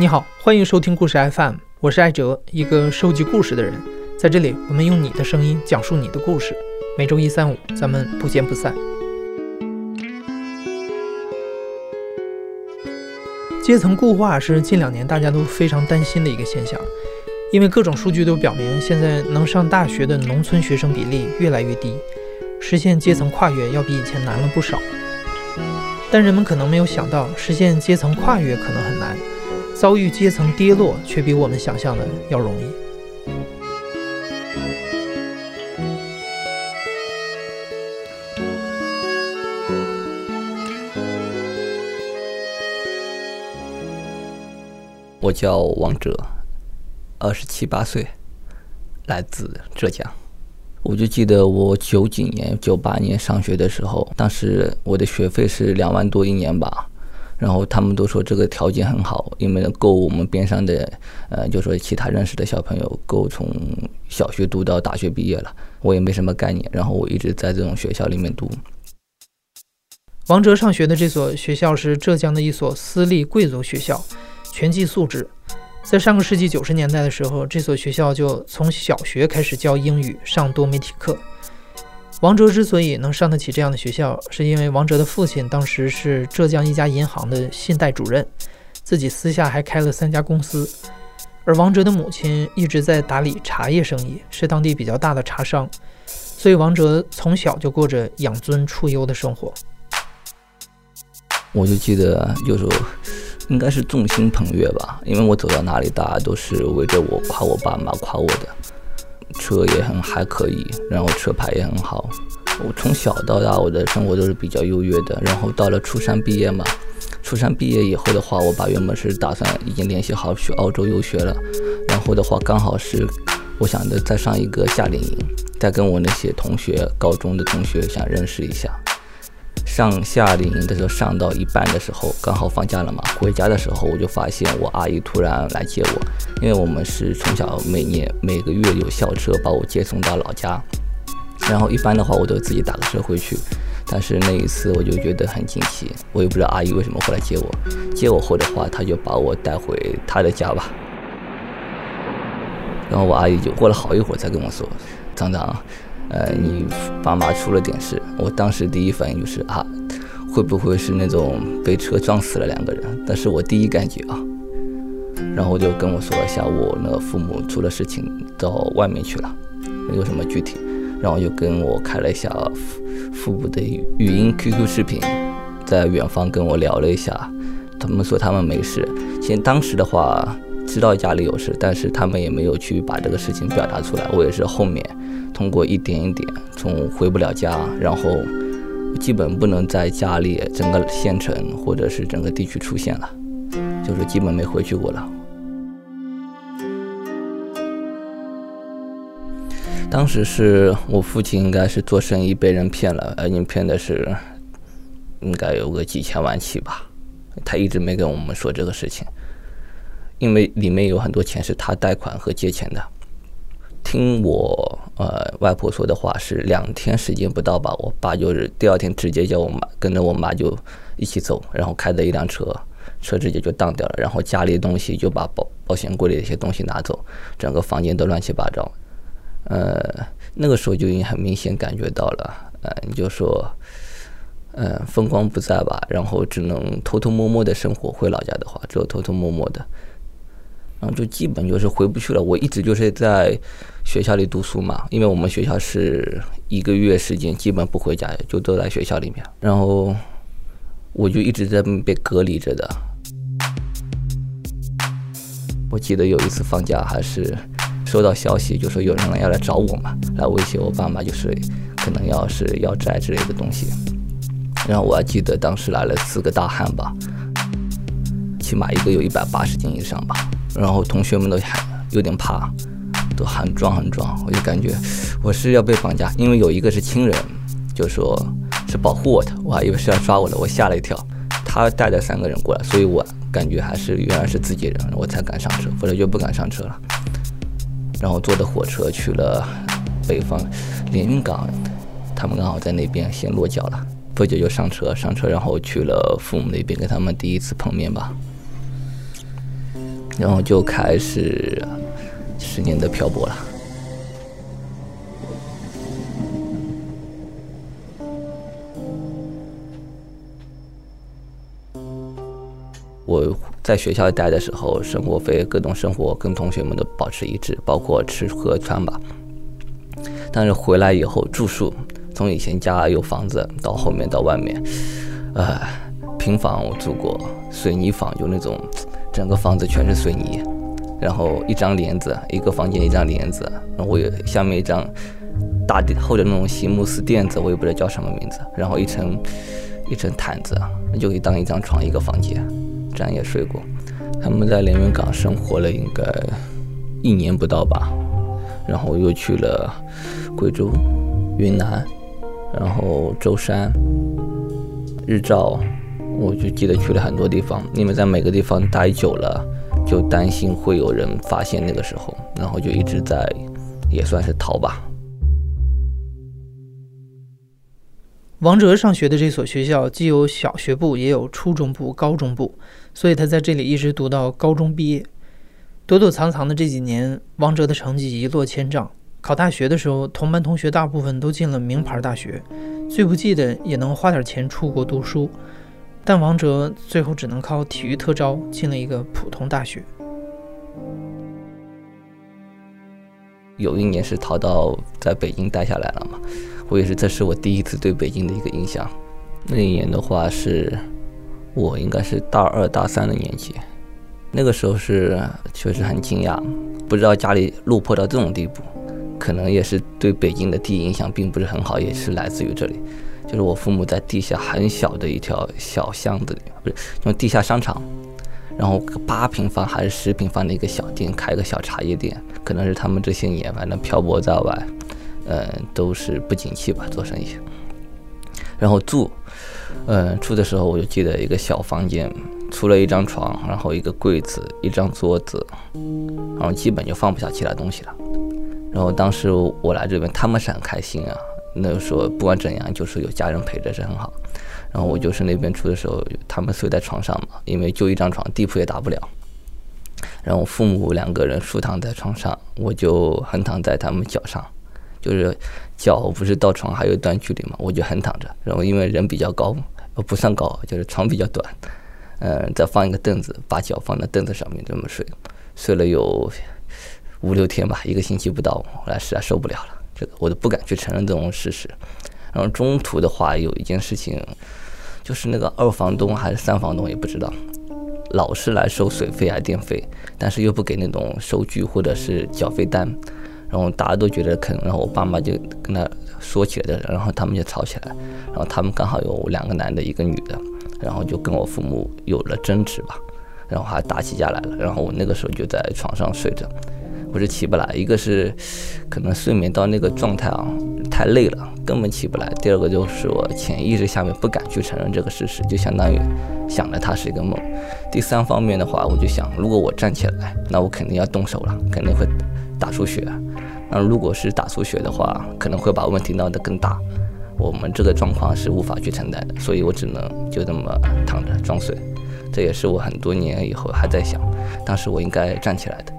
你好，欢迎收听故事 FM，我是艾哲，一个收集故事的人。在这里，我们用你的声音讲述你的故事。每周一、三、五，咱们不见不散。阶层固化是近两年大家都非常担心的一个现象，因为各种数据都表明，现在能上大学的农村学生比例越来越低，实现阶层跨越要比以前难了不少。但人们可能没有想到，实现阶层跨越可能很难。遭遇阶层跌落，却比我们想象的要容易。我叫王哲，二十七八岁，来自浙江。我就记得我九几年、九八年上学的时候，当时我的学费是两万多一年吧。然后他们都说这个条件很好，因为够我们边上的，呃，就说其他认识的小朋友够从小学读到大学毕业了。我也没什么概念，然后我一直在这种学校里面读。王哲上学的这所学校是浙江的一所私立贵族学校，全寄宿制。在上个世纪九十年代的时候，这所学校就从小学开始教英语，上多媒体课。王哲之所以能上得起这样的学校，是因为王哲的父亲当时是浙江一家银行的信贷主任，自己私下还开了三家公司。而王哲的母亲一直在打理茶叶生意，是当地比较大的茶商，所以王哲从小就过着养尊处优的生活。我就记得，有时候应该是众星捧月吧，因为我走到哪里，大家都是围着我夸我爸妈，夸我的。车也很还可以，然后车牌也很好。我从小到大，我的生活都是比较优越的。然后到了初三毕业嘛，初三毕业以后的话，我爸原本是打算已经联系好去澳洲游学了。然后的话，刚好是我想着再上一个夏令营，再跟我那些同学，高中的同学想认识一下。上夏令营的时候，上到一半的时候，刚好放假了嘛。回家的时候，我就发现我阿姨突然来接我，因为我们是从小每年每个月有校车把我接送到老家，然后一般的话我都自己打个车回去。但是那一次我就觉得很惊奇，我也不知道阿姨为什么会来接我。接我后的话，她就把我带回她的家吧。然后我阿姨就过了好一会儿才跟我说：“厂长。”呃，你爸妈出了点事，我当时第一反应就是啊，会不会是那种被车撞死了两个人？但是我第一感觉啊，然后就跟我说了一下，我那父母出了事情到外面去了，没有什么具体，然后就跟我开了一下父父母的语音 QQ 视频，在远方跟我聊了一下，他们说他们没事，其实当时的话知道家里有事，但是他们也没有去把这个事情表达出来，我也是后面。通过一点一点，从回不了家，然后基本不能在家里整个县城或者是整个地区出现了，就是基本没回去过了。当时是我父亲应该是做生意被人骗了，而且骗的是应该有个几千万起吧，他一直没跟我们说这个事情，因为里面有很多钱是他贷款和借钱的。听我呃外婆说的话，是两天时间不到吧，我爸就是第二天直接叫我妈跟着我妈就一起走，然后开的一辆车，车直接就当掉了，然后家里的东西就把保保险柜里的一些东西拿走，整个房间都乱七八糟。呃，那个时候就已经很明显感觉到了，呃，你就说，呃，风光不在吧，然后只能偷偷摸摸的生活，回老家的话，只有偷偷摸摸的。然后就基本就是回不去了。我一直就是在学校里读书嘛，因为我们学校是一个月时间基本不回家，就都在学校里面。然后我就一直在被隔离着的。我记得有一次放假，还是收到消息，就说有人要来找我嘛，来威胁我爸妈，就是可能要是要债之类的东西。然后我还记得当时来了四个大汉吧，起码一个有一百八十斤以上吧。然后同学们都还有点怕，都很壮很壮，我就感觉我是要被绑架，因为有一个是亲人，就说是保护我的，我还以为是要抓我的，我吓了一跳。他带着三个人过来，所以我感觉还是原来是自己人，我才敢上车，否则就不敢上车了。然后坐的火车去了北方连云港，他们刚好在那边先落脚了，不久就上车，上车然后去了父母那边，跟他们第一次碰面吧。然后就开始十年的漂泊了。我在学校待的时候，生活费、各种生活跟同学们都保持一致，包括吃喝穿吧。但是回来以后住宿，从以前家有房子到后面到外面，呃，平房我住过，水泥房就那种，整个房子全是水泥，然后一张帘子，一个房间一张帘子，然后我有下面一张大厚的那种席慕斯垫子，我也不知道叫什么名字，然后一层一层毯子，就可以当一张床一个房间。这样也睡过，他们在连云港生活了应该一年不到吧，然后又去了贵州、云南，然后舟山、日照，我就记得去了很多地方。因为在每个地方待久了，就担心会有人发现那个时候，然后就一直在，也算是逃吧。王哲上学的这所学校既有小学部，也有初中部、高中部，所以他在这里一直读到高中毕业。躲躲藏藏的这几年，王哲的成绩一落千丈。考大学的时候，同班同学大部分都进了名牌大学，最不济的也能花点钱出国读书。但王哲最后只能靠体育特招进了一个普通大学。有一年是逃到在北京待下来了嘛。我也是，这是我第一次对北京的一个印象。那一年的话，是我应该是大二大三的年纪。那个时候是确实很惊讶，不知道家里落魄到这种地步。可能也是对北京的第一印象并不是很好，也是来自于这里。就是我父母在地下很小的一条小巷子里，不是用地下商场，然后八平方还是十平方的一个小店，开个小茶叶店。可能是他们这些年反正漂泊在外。嗯，都是不景气吧，做生意。然后住，嗯，住的时候我就记得一个小房间，除了一张床，然后一个柜子，一张桌子，然后基本就放不下其他东西了。然后当时我来这边，他们是很开心啊，那个时候不管怎样，就是有家人陪着是很好。然后我就是那边住的时候，他们睡在床上嘛，因为就一张床，地铺也打不了。然后父母两个人竖躺在床上，我就横躺在他们脚上。就是脚不是到床还有一段距离嘛，我就横躺着，然后因为人比较高，不算高，就是床比较短，嗯，再放一个凳子，把脚放在凳子上面这么睡，睡了有五六天吧，一个星期不到，后来实在受不了了，这个我都不敢去承认这种事实。然后中途的话有一件事情，就是那个二房东还是三房东也不知道，老是来收水费啊电费，但是又不给那种收据或者是缴费单。然后大家都觉得坑，然后我爸妈就跟他说起来的，然后他们就吵起来，然后他们刚好有两个男的，一个女的，然后就跟我父母有了争执吧，然后还打起架来了，然后我那个时候就在床上睡着，我是起不来，一个是可能睡眠到那个状态啊，太累了，根本起不来；第二个就是我潜意识下面不敢去承认这个事实，就相当于想着它是一个梦；第三方面的话，我就想，如果我站起来，那我肯定要动手了，肯定会。打出血，那如果是打出血的话，可能会把问题闹得更大。我们这个状况是无法去承担的，所以我只能就这么躺着装睡。这也是我很多年以后还在想，当时我应该站起来的。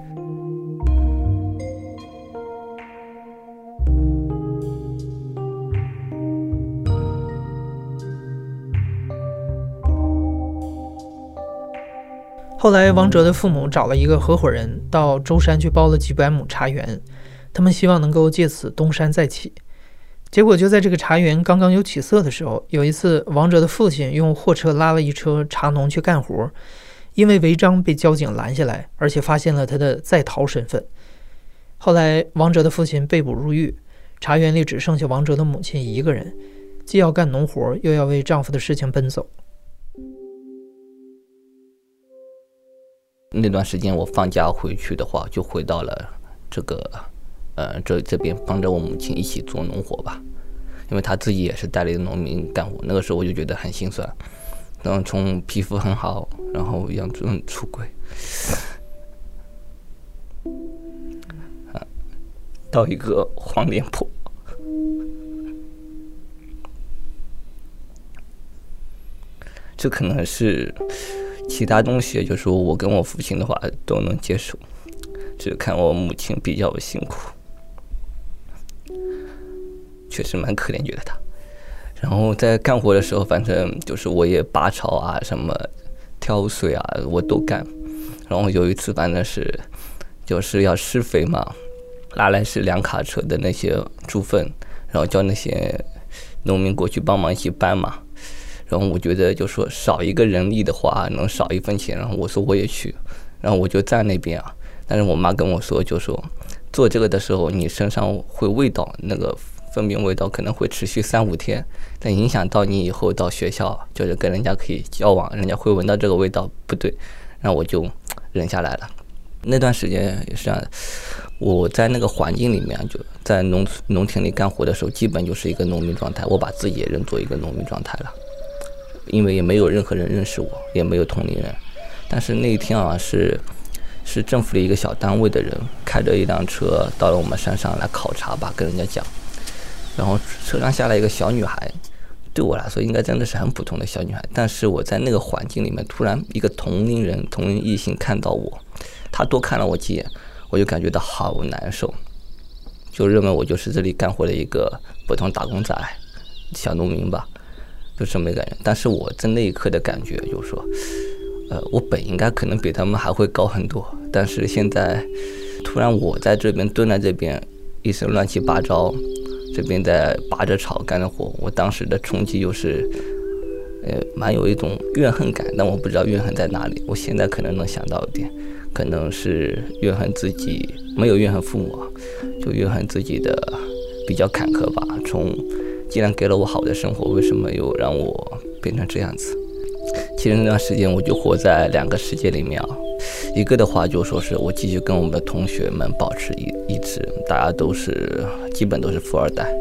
后来，王哲的父母找了一个合伙人到舟山去包了几百亩茶园，他们希望能够借此东山再起。结果就在这个茶园刚刚有起色的时候，有一次，王哲的父亲用货车拉了一车茶农去干活，因为违章被交警拦下来，而且发现了他的在逃身份。后来，王哲的父亲被捕入狱，茶园里只剩下王哲的母亲一个人，既要干农活，又要为丈夫的事情奔走。那段时间我放假回去的话，就回到了这个，呃，这这边帮着我母亲一起做农活吧，因为她自己也是带领农民干活。那个时候我就觉得很心酸，然后从皮肤很好，然后养成出轨，到一个黄脸婆，这可能是。其他东西就是我跟我父亲的话都能接受，只看我母亲比较辛苦，确实蛮可怜，觉得他。然后在干活的时候，反正就是我也拔草啊，什么挑水啊，我都干。然后有一次，反正是就是要施肥嘛，拉来是两卡车的那些猪粪，然后叫那些农民过去帮忙一起搬嘛。然后我觉得就说少一个人力的话，能少一分钱。然后我说我也去，然后我就在那边啊。但是我妈跟我说，就说做这个的时候，你身上会味道，那个粪便味道可能会持续三五天，但影响到你以后到学校，就是跟人家可以交往，人家会闻到这个味道不对。然后我就忍下来了。那段时间也是这样，我在那个环境里面，就在农农田里干活的时候，基本就是一个农民状态。我把自己也认作一个农民状态了。因为也没有任何人认识我，也没有同龄人。但是那一天啊，是是政府的一个小单位的人开着一辆车到了我们山上来考察吧，跟人家讲。然后车上下来一个小女孩，对我来说应该真的是很普通的小女孩。但是我在那个环境里面，突然一个同龄人、同龄异性看到我，他多看了我几眼，我就感觉到好难受，就认为我就是这里干活的一个普通打工仔、小农民吧。就这么感觉，但是我在那一刻的感觉就是说，呃，我本应该可能比他们还会高很多，但是现在突然我在这边蹲在这边，一身乱七八糟，这边在拔着草干着活，我当时的冲击就是，呃，蛮有一种怨恨感，但我不知道怨恨在哪里。我现在可能能想到一点，可能是怨恨自己没有怨恨父母，就怨恨自己的比较坎坷吧，从。既然给了我好的生活，为什么又让我变成这样子？其实那段时间我就活在两个世界里面啊。一个的话就说是我继续跟我们的同学们保持一一致，大家都是基本都是富二代，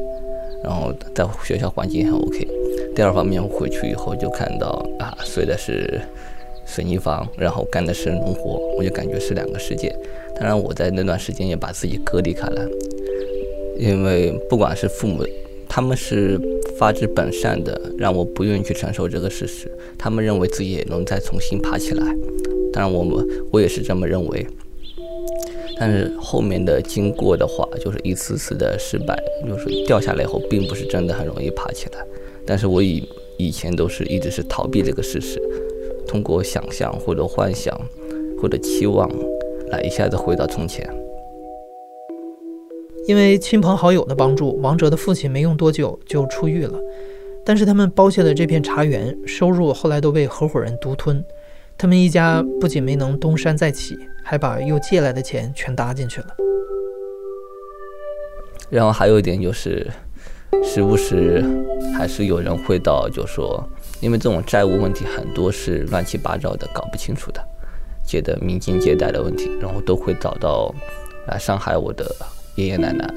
然后在学校环境很 OK。第二方面，我回去以后就看到啊，睡的是水泥房，然后干的是农活，我就感觉是两个世界。当然，我在那段时间也把自己隔离开来，因为不管是父母。他们是发自本善的，让我不愿意去承受这个事实。他们认为自己也能再重新爬起来，当然我们我也是这么认为。但是后面的经过的话，就是一次次的失败，就是掉下来以后，并不是真的很容易爬起来。但是我以以前都是一直是逃避这个事实，通过想象或者幻想或者期望，来一下子回到从前。因为亲朋好友的帮助，王哲的父亲没用多久就出狱了。但是他们包下的这片茶园收入后来都被合伙人独吞，他们一家不仅没能东山再起，还把又借来的钱全搭进去了。然后还有一点就是，时不时还是有人会到，就说因为这种债务问题很多是乱七八糟的，搞不清楚的，借的民间借贷的问题，然后都会找到来伤害我的。爷爷奶奶，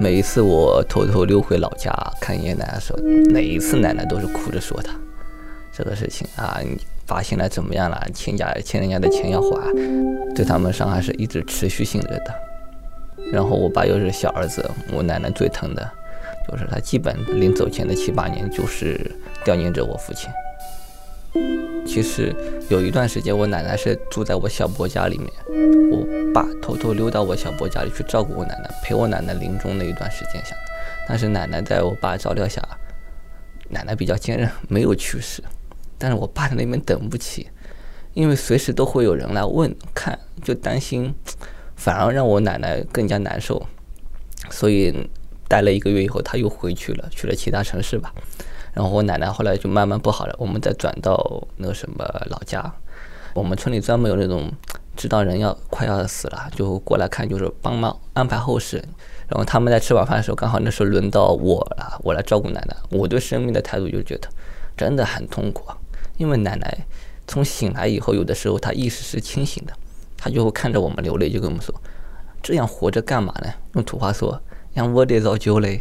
每一次我偷偷溜回老家看爷爷奶奶的时候，每一次奶奶都是哭着说的这个事情啊，你发现了怎么样了？欠家欠人家的钱要还，对他们伤害是一直持续性的。然后我爸又是小儿子，我奶奶最疼的，就是他基本临走前的七八年就是惦念着我父亲。其实有一段时间，我奶奶是住在我小伯家里面，我爸偷偷溜到我小伯家里去照顾我奶奶，陪我奶奶临终那一段时间下。但是奶奶在我爸照料下，奶奶比较坚韧，没有去世。但是我爸在那边等不起，因为随时都会有人来问看，就担心，反而让我奶奶更加难受。所以待了一个月以后，他又回去了，去了其他城市吧。然后我奶奶后来就慢慢不好了，我们再转到那个什么老家，我们村里专门有那种知道人要快要死了，就过来看，就是帮忙安排后事。然后他们在吃晚饭的时候，刚好那时候轮到我了，我来照顾奶奶。我对生命的态度就觉得真的很痛苦，因为奶奶从醒来以后，有的时候她意识是清醒的，她就会看着我们流泪，就跟我们说：“这样活着干嘛呢？”用土话说：“让我得遭酒嘞，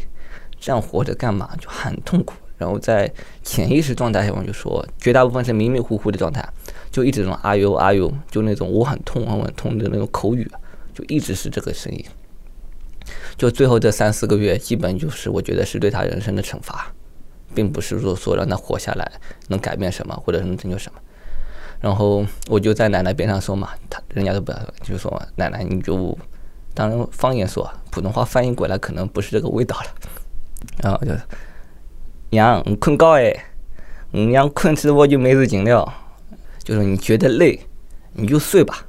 这样活着干嘛？就很痛苦。”然后在潜意识状态下，我就说，绝大部分是迷迷糊糊的状态，就一直这种啊呦啊呦，就那种我很痛很痛的那种口语，就一直是这个声音。就最后这三四个月，基本就是我觉得是对他人生的惩罚，并不是说说让他活下来能改变什么或者能拯救什么。然后我就在奶奶边上说嘛，他人家都不要，就说奶奶你就当然方言说，普通话翻译过来可能不是这个味道了。然后就娘，你困觉哎，你娘困死我就没事情了。就是你觉得累，你就睡吧，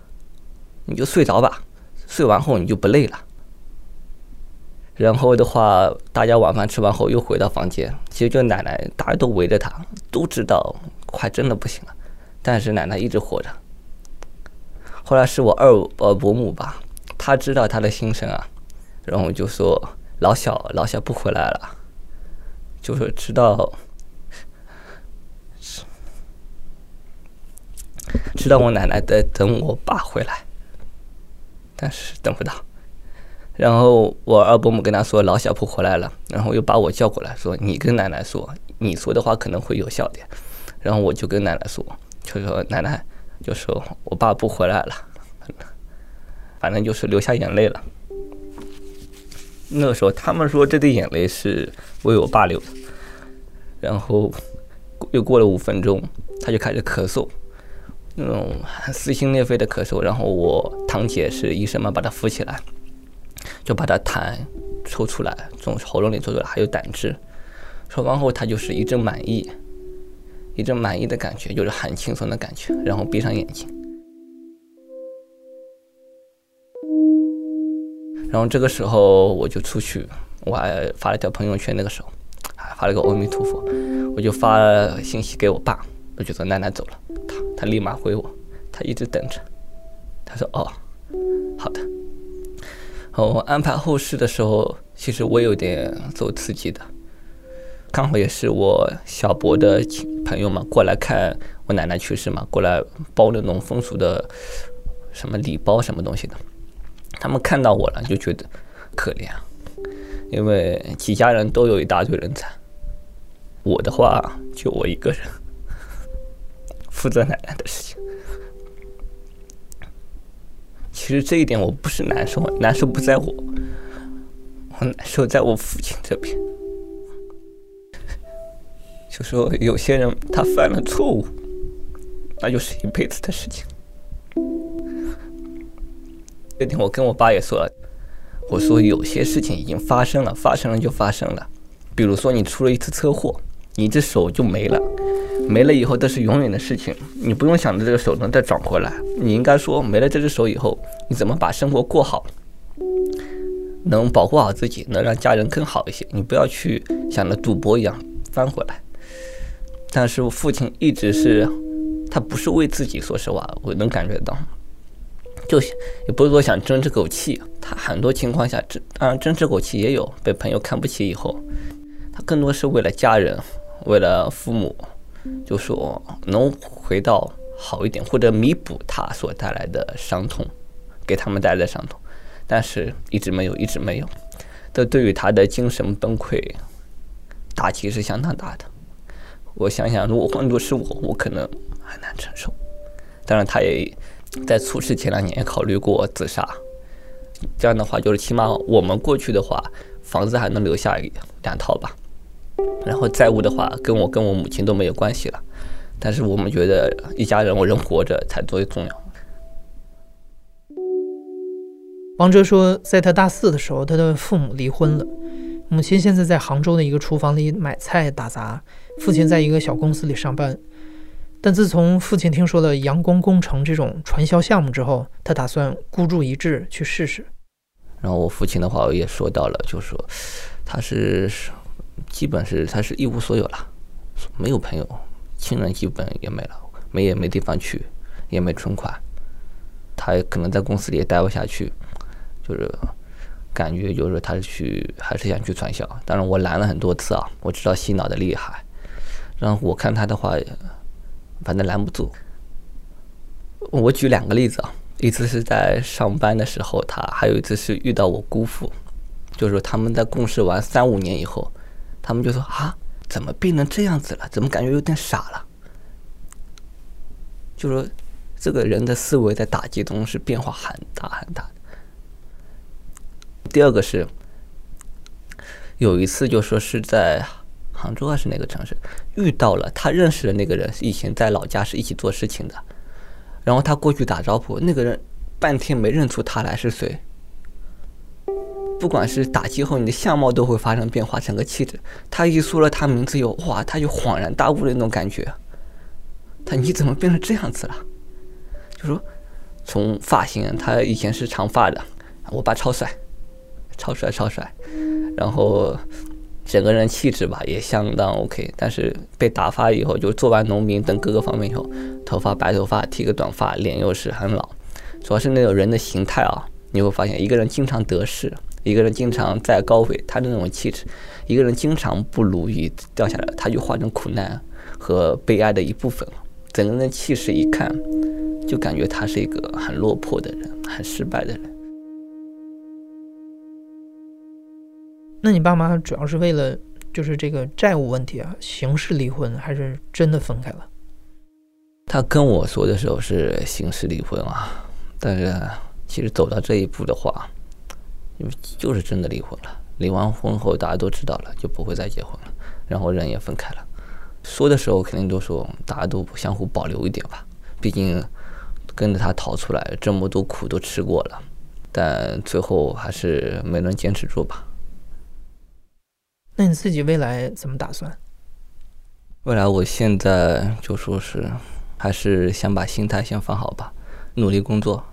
你就睡着吧，睡完后你就不累了。然后的话，大家晚饭吃完后又回到房间，其实就奶奶，大家都围着她，都知道快真的不行了，但是奶奶一直活着。后来是我二呃伯母吧，她知道她的心声啊，然后就说老小老小不回来了，就是知道知道我奶奶在等我爸回来，但是等不到。然后我二伯母跟他说老小不回来了，然后又把我叫过来说你跟奶奶说，你说的话可能会有效点。然后我就跟奶奶说，就说奶奶，就说我爸不回来了，反正就是流下眼泪了。那个时候他们说这滴眼泪是为我爸流的。然后又过了五分钟，他就开始咳嗽，那种撕心裂肺的咳嗽。然后我堂姐是医生嘛，把他扶起来。就把他痰抽出来，从喉咙里抽出来，还有胆汁。抽完后，他就是一阵满意，一阵满意的感觉，就是很轻松的感觉。然后闭上眼睛，然后这个时候我就出去，我还发了条朋友圈，那个时候还发了个阿弥陀佛，我就发信息给我爸，我就说奶奶走了，他他立马回我，他一直等着，他说哦，好的。我安排后事的时候，其实我有点走刺激的，刚好也是我小伯的朋友嘛，过来看我奶奶去世嘛，过来包那种风俗的什么礼包什么东西的，他们看到我了就觉得可怜，因为几家人都有一大堆人才，我的话就我一个人负责奶奶的事情。其实这一点我不是难受，难受不在我，我难受在我父亲这边。就说有些人他犯了错误，那就是一辈子的事情。那天我跟我爸也说了，我说有些事情已经发生了，发生了就发生了。比如说你出了一次车祸，你这手就没了。没了以后都是永远的事情，你不用想着这个手能再长回来。你应该说，没了这只手以后，你怎么把生活过好，能保护好自己，能让家人更好一些。你不要去想着赌博一样翻回来。但是我父亲一直是，他不是为自己，说实话，我能感觉到，就也不是说想争这口气。他很多情况下争，当然争这口气也有被朋友看不起以后，他更多是为了家人，为了父母。就说能回到好一点，或者弥补他所带来的伤痛，给他们带来的伤痛，但是一直没有，一直没有。这对于他的精神崩溃打击是相当大的。我想想，如果换作是我，我可能很难承受。当然，他也在出事前两年也考虑过自杀。这样的话，就是起码我们过去的话，房子还能留下两套吧。然后债务的话，跟我跟我母亲都没有关系了，但是我们觉得一家人，我人活着才最重要。王哲说，在他大四的时候，他的父母离婚了，母亲现在在杭州的一个厨房里买菜打杂，父亲在一个小公司里上班。但自从父亲听说了阳光工程这种传销项目之后，他打算孤注一掷去试试。然后我父亲的话我也说到了，就说他是。基本是他是一无所有了，没有朋友，亲人基本也没了，没也没地方去，也没存款，他可能在公司里也待不下去，就是感觉就是他去还是想去传销，当然我拦了很多次啊，我知道洗脑的厉害，然后我看他的话，反正拦不住。我举两个例子啊，一次是在上班的时候，他还有一次是遇到我姑父，就是他们在共事完三五年以后。他们就说啊，怎么变成这样子了？怎么感觉有点傻了？就说这个人的思维在打击中是变化很大很大的。第二个是有一次就说是在杭州还是哪个城市遇到了他认识的那个人，以前在老家是一起做事情的，然后他过去打招呼，那个人半天没认出他来是谁。不管是打击后，你的相貌都会发生变化，整个气质。他一说了他名字以后，哇，他就恍然大悟的那种感觉。他你怎么变成这样子了？就说从发型，他以前是长发的，我爸超帅，超帅超帅。然后整个人气质吧也相当 OK，但是被打发以后，就做完农民等各个方面以后，头发白头发，剃个短发，脸又是很老，主要是那种人的形态啊，你会发现一个人经常得势。一个人经常在高位，他的那种气质；一个人经常不如意掉下来，他就化成苦难和悲哀的一部分了。整个人的气势一看，就感觉他是一个很落魄的人，很失败的人。那你爸妈主要是为了就是这个债务问题啊，形式离婚，还是真的分开了？他跟我说的时候是形式离婚啊，但是其实走到这一步的话。就是真的离婚了，离完婚后大家都知道了，就不会再结婚了，然后人也分开了。说的时候肯定都说大家都相互保留一点吧，毕竟跟着他逃出来这么多苦都吃过了，但最后还是没能坚持住吧。那你自己未来怎么打算？未来我现在就说是还是想把心态先放好吧，努力工作，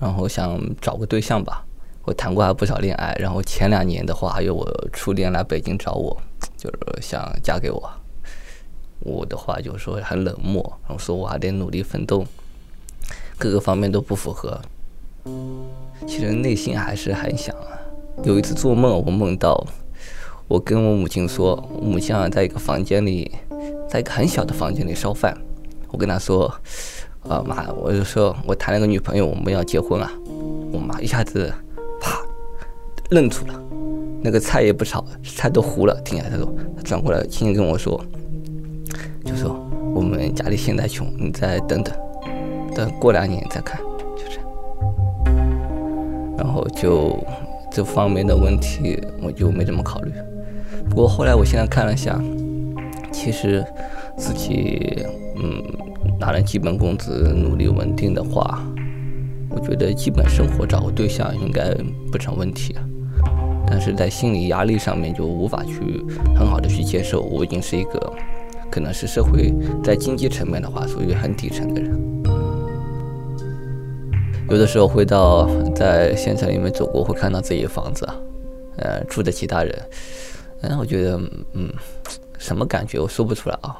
然后想找个对象吧。我谈过还不少恋爱，然后前两年的话，还有我初恋来北京找我，就是想嫁给我。我的话就是说很冷漠，然后说我还得努力奋斗，各个方面都不符合。其实内心还是很想。有一次做梦，我梦到我跟我母亲说，我母亲啊在一个房间里，在一个很小的房间里烧饭。我跟她说，啊妈，我就说我谈了个女朋友，我们要结婚啊。我妈一下子啪。愣住了，那个菜也不炒，菜都糊了。停下，她说，她转过来轻轻跟我说，就说我们家里现在穷，你再等等，等过两年再看，就这样。然后就这方面的问题，我就没怎么考虑。不过后来我现在看了一下，其实自己嗯拿了基本工资，努力稳定的话，我觉得基本生活找个对象应该不成问题。但是在心理压力上面就无法去很好的去接受，我已经是一个，可能是社会在经济层面的话属于很底层的人。有的时候会到在县城里面走过，会看到自己的房子，呃，住的其他人，嗯，我觉得，嗯，什么感觉我说不出来啊。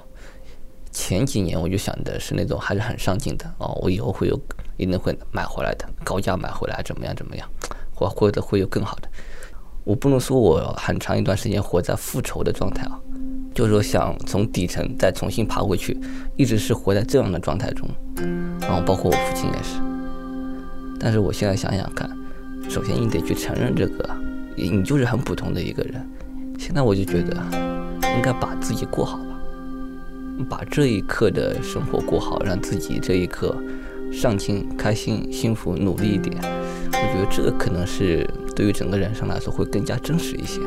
前几年我就想的是那种还是很上进的哦，我以后会有一定会买回来的，高价买回来怎么样怎么样，或或者会有更好的。我不能说我很长一段时间活在复仇的状态啊，就是说想从底层再重新爬回去，一直是活在这样的状态中。然后包括我父亲也是。但是我现在想想看，首先你得去承认这个，你就是很普通的一个人。那我就觉得应该把自己过好吧，把这一刻的生活过好，让自己这一刻上进、开心、幸福、努力一点。我觉得这个可能是。对于整个人生来说，会更加真实一些。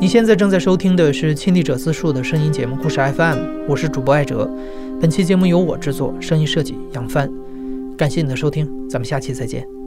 你现在正在收听的是《亲历者自述》的声音节目故事 FM，我是主播艾哲。本期节目由我制作，声音设计杨帆。感谢你的收听，咱们下期再见。